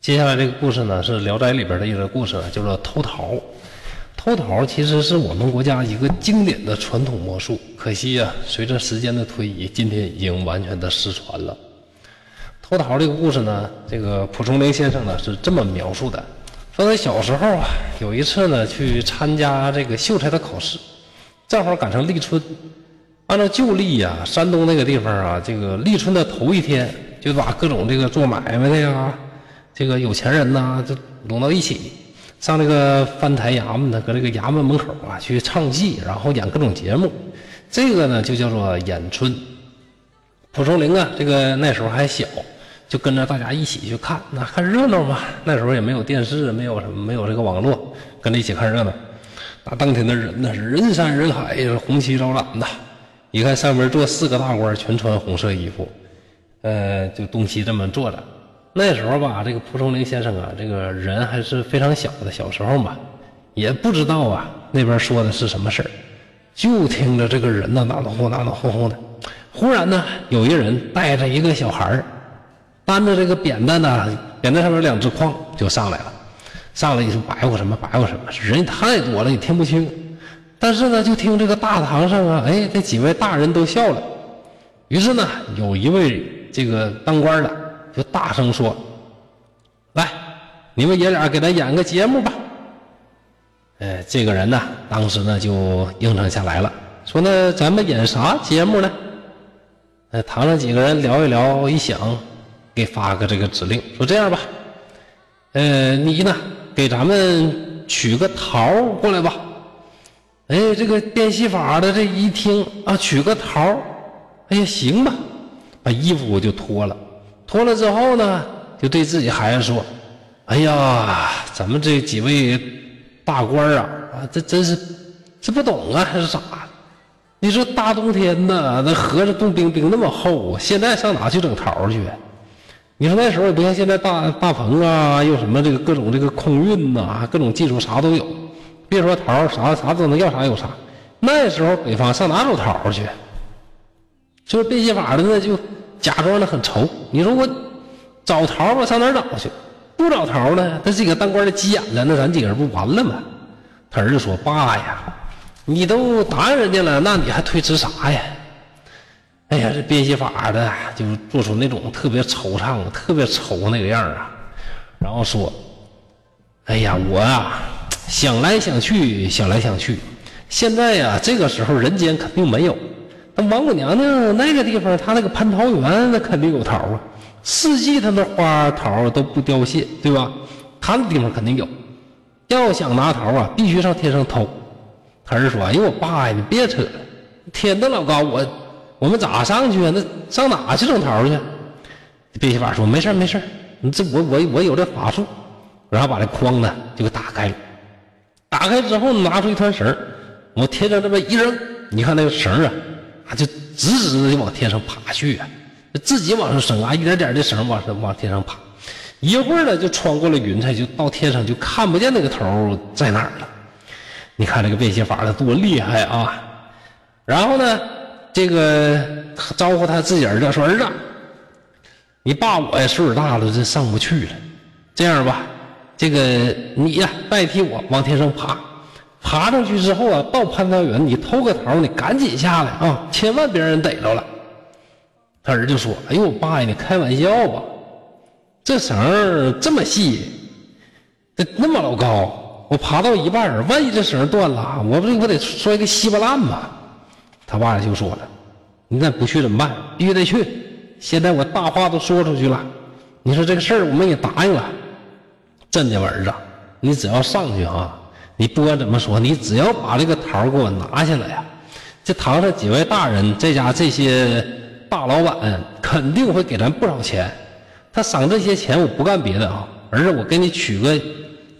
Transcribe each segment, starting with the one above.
接下来这个故事呢，是《聊斋》里边的一个故事，叫做偷桃。偷桃其实是我们国家一个经典的传统魔术，可惜呀，随着时间的推移，今天已经完全的失传了。偷桃这个故事呢，这个蒲松龄先生呢是这么描述的：说他小时候啊，有一次呢去参加这个秀才的考试，正好赶上立春。按照旧历呀，山东那个地方啊，这个立春的头一天，就把各种这个做买卖的呀。这个有钱人呐，就拢到一起，上这个翻台衙门的，搁这个衙门门口啊去唱戏，然后演各种节目。这个呢就叫做演春。蒲松龄啊，这个那时候还小，就跟着大家一起去看，那看热闹嘛。那时候也没有电视，没有什么，没有这个网络，跟着一起看热闹。那当天的人那是人山人海，红旗招展的。一看上面坐四个大官，全穿红色衣服，呃，就东西这么坐着。那时候吧，这个蒲松龄先生啊，这个人还是非常小的，小时候嘛，也不知道啊那边说的是什么事儿，就听着这个人呢，哪哪哄哪哪哄哄的。忽然呢，有一人带着一个小孩儿，担着这个扁担呢，扁担上面两只筐就上来了，上来一说白话什么白话什么，人太多了，也听不清。但是呢，就听这个大堂上啊，哎，这几位大人都笑了。于是呢，有一位这个当官的。就大声说：“来，你们爷俩给他演个节目吧。”哎，这个人呢，当时呢就应承下来了，说：“那咱们演啥节目呢？”哎，堂上几个人聊一聊，一想，给发个这个指令，说：“这样吧，呃，你呢给咱们取个桃过来吧。”哎，这个变戏法的这一听啊，取个桃，哎呀，行吧，把衣服我就脱了。脱了之后呢，就对自己孩子说：“哎呀，咱们这几位大官啊，啊，这真是这不懂啊，还是咋？你说大冬天的，那河子冻冰冰那么厚，现在上哪去整桃去？你说那时候也不像现在大大棚啊，又什么这个各种这个空运呐，各种技术啥都有。别说桃，啥啥都能要啥有啥。那时候北方上哪找桃去？就是变戏法的那就。”假装的很愁，你说我找桃吧，上哪找去？不找桃呢？他这个当官的急眼了，那咱几个人不完了吗？他儿子说：“爸呀，你都答应人家了，那你还推迟啥呀？”哎呀，这变戏法的就做出那种特别惆怅、特别愁那个样啊，然后说：“哎呀，我啊想来想去，想来想去，现在呀这个时候人间肯定没有。”那王母娘娘那个地方，她那个蟠桃园，那肯定有桃啊。四季她那花桃都不凋谢，对吧？她那地方肯定有。要想拿桃啊，必须上天上偷。他儿说：“哎呦，我爸呀，你别扯，天那老高，我我们咋上去啊？那上哪去整桃去？”变戏法说：“没事没事你这我我我有这法术。”然后把这筐呢就给打开了。打开之后拿出一团绳往天上这么一扔，你看那个绳啊。就直直的往天上爬去啊，自己往上升啊，一点点的绳往上往天上爬，一会儿呢就穿过了云彩，就到天上就看不见那个头在哪儿了。你看这个变戏法的多厉害啊！然后呢，这个招呼他自己儿子说：“儿子，你爸我呀岁数大了，这上不去了。这样吧，这个你呀代替我往天上爬。”爬上去之后啊，到蟠桃园，你偷个桃，你赶紧下来啊，千万别让人逮着了。他儿子说：“哎呦，爸呀，你开玩笑吧？这绳这么细，这那么老高，我爬到一半万一这绳断了，我不我得摔个稀巴烂吗？”他爸就说了：“你再不去怎么办？必须得去。现在我大话都说出去了，你说这个事儿我们也答应了。真的，我儿子，你只要上去啊。”你不管怎么说，你只要把这个桃给我拿下来呀，这堂上几位大人，这家这些大老板肯定会给咱不少钱。他赏这些钱，我不干别的啊，儿子，我给你娶个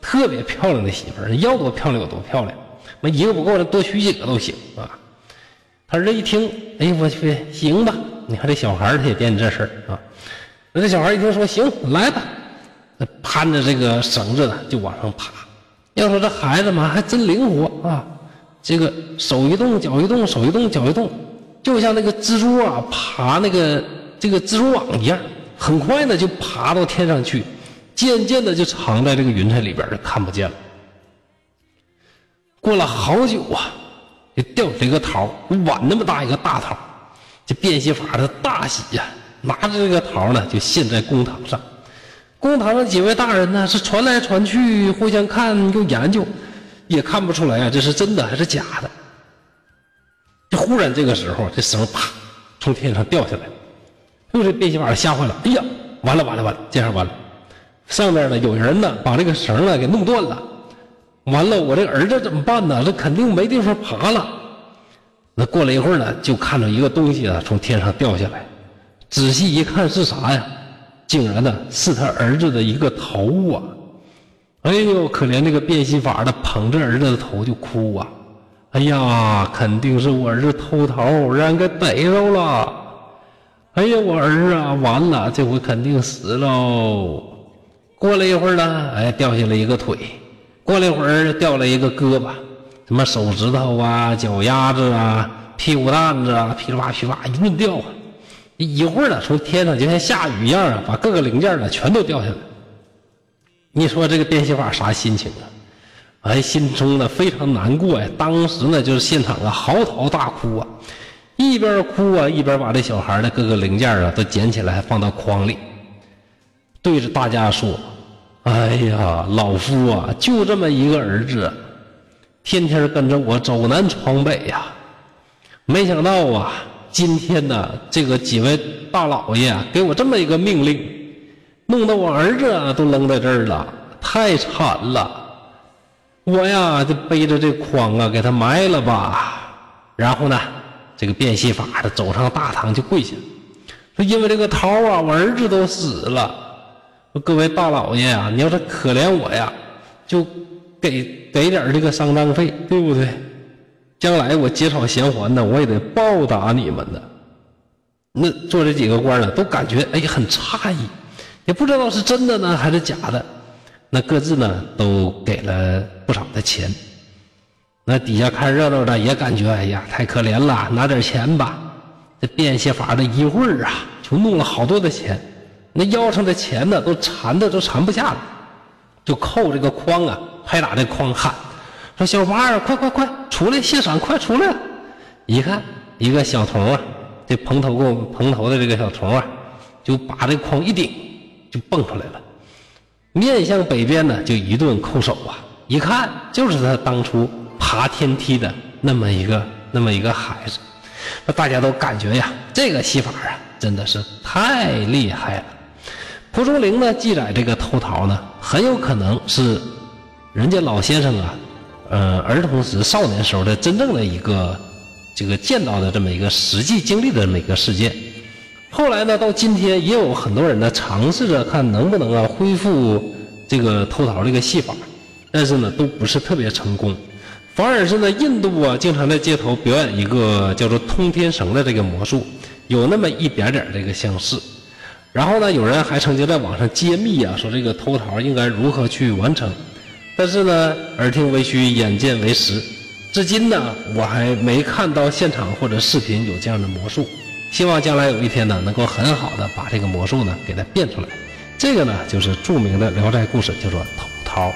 特别漂亮的媳妇儿，要多漂亮有多漂亮，那一个不够，的多娶几个都行啊。他儿子一听，哎我去，行吧？你看这小孩他也惦记这事儿啊。那这小孩一听说行，来吧，攀着这个绳子，就往上爬。要说这孩子嘛，还真灵活啊！这个手一动，脚一动，手一动，脚一动，就像那个蜘蛛啊，爬那个这个蜘蛛网一样，很快呢就爬到天上去，渐渐的就藏在这个云彩里边儿，看不见了。过了好久啊，就掉下来一个桃，碗那么大一个大桃。这变戏法的大喜呀，拿着这个桃呢，就献在公堂上。公堂上几位大人呢，是传来传去，互相看又研究，也看不出来啊，这是真的还是假的。就忽然这个时候，这绳啪从天上掉下来，又这变戏法吓坏了，哎呀，完了完了完了，这下完了。上面呢有人呢，把这个绳呢给弄断了。完了，我这儿子怎么办呢？这肯定没地方爬了。那过了一会儿呢，就看到一个东西啊从天上掉下来，仔细一看是啥呀？竟然呢是他儿子的一个头啊！哎呦，可怜这个变戏法的捧着儿子的头就哭啊！哎呀，肯定是我儿子偷桃让人给逮着了！哎呀，我儿啊，完了，这回肯定死喽！过了一会儿呢，哎，掉下来一个腿。过了一会儿，掉了一个胳膊，什么手指头啊、脚丫子啊、屁股蛋子啊，噼里啪噼里啪一顿掉啊！一会儿呢，从天上就像下雨一样啊，把各个零件呢全都掉下来。你说这个变戏法啥心情啊？哎，心中呢非常难过呀。当时呢就是现场啊嚎啕大哭啊，一边哭啊一边把这小孩的各个零件啊都捡起来放到筐里，对着大家说。哎呀，老夫啊，就这么一个儿子，天天跟着我走南闯北呀。没想到啊，今天呢，这个几位大老爷给我这么一个命令，弄得我儿子都扔在这儿了，太惨了。我呀，就背着这筐啊，给他埋了吧。然后呢，这个变戏法的走上大堂就跪下，说：“因为这个桃啊，我儿子都死了。”说各位大老爷啊，你要是可怜我呀，就给给点这个丧葬费，对不对？将来我结草衔环呢，我也得报答你们的。那做这几个官呢，都感觉哎很诧异，也不知道是真的呢还是假的。那各自呢都给了不少的钱。那底下看热闹的也感觉哎呀太可怜了，拿点钱吧。这变戏法的一会儿啊，就弄了好多的钱。那腰上的钱呢，都缠的都缠不下了，就扣这个筐啊，拍打这筐喊说：“小八儿，快快快出来谢伞，快出来！”一看，一个小童啊，这蓬头过蓬头的这个小童啊，就把这筐一顶，就蹦出来了，面向北边呢，就一顿叩首啊。一看，就是他当初爬天梯的那么一个那么一个孩子。那大家都感觉呀，这个戏法啊，真的是太厉害了。蒲松龄呢记载这个偷桃呢，很有可能是人家老先生啊，呃，儿童时、少年时候的真正的一个这个见到的这么一个实际经历的这么一个事件。后来呢，到今天也有很多人呢尝试着看能不能啊恢复这个偷桃这个戏法，但是呢都不是特别成功，反而是呢印度啊经常在街头表演一个叫做通天绳的这个魔术，有那么一点点这个相似。然后呢，有人还曾经在网上揭秘啊，说这个偷桃应该如何去完成。但是呢，耳听为虚，眼见为实。至今呢，我还没看到现场或者视频有这样的魔术。希望将来有一天呢，能够很好的把这个魔术呢给它变出来。这个呢，就是著名的《聊斋故事》，叫做偷桃。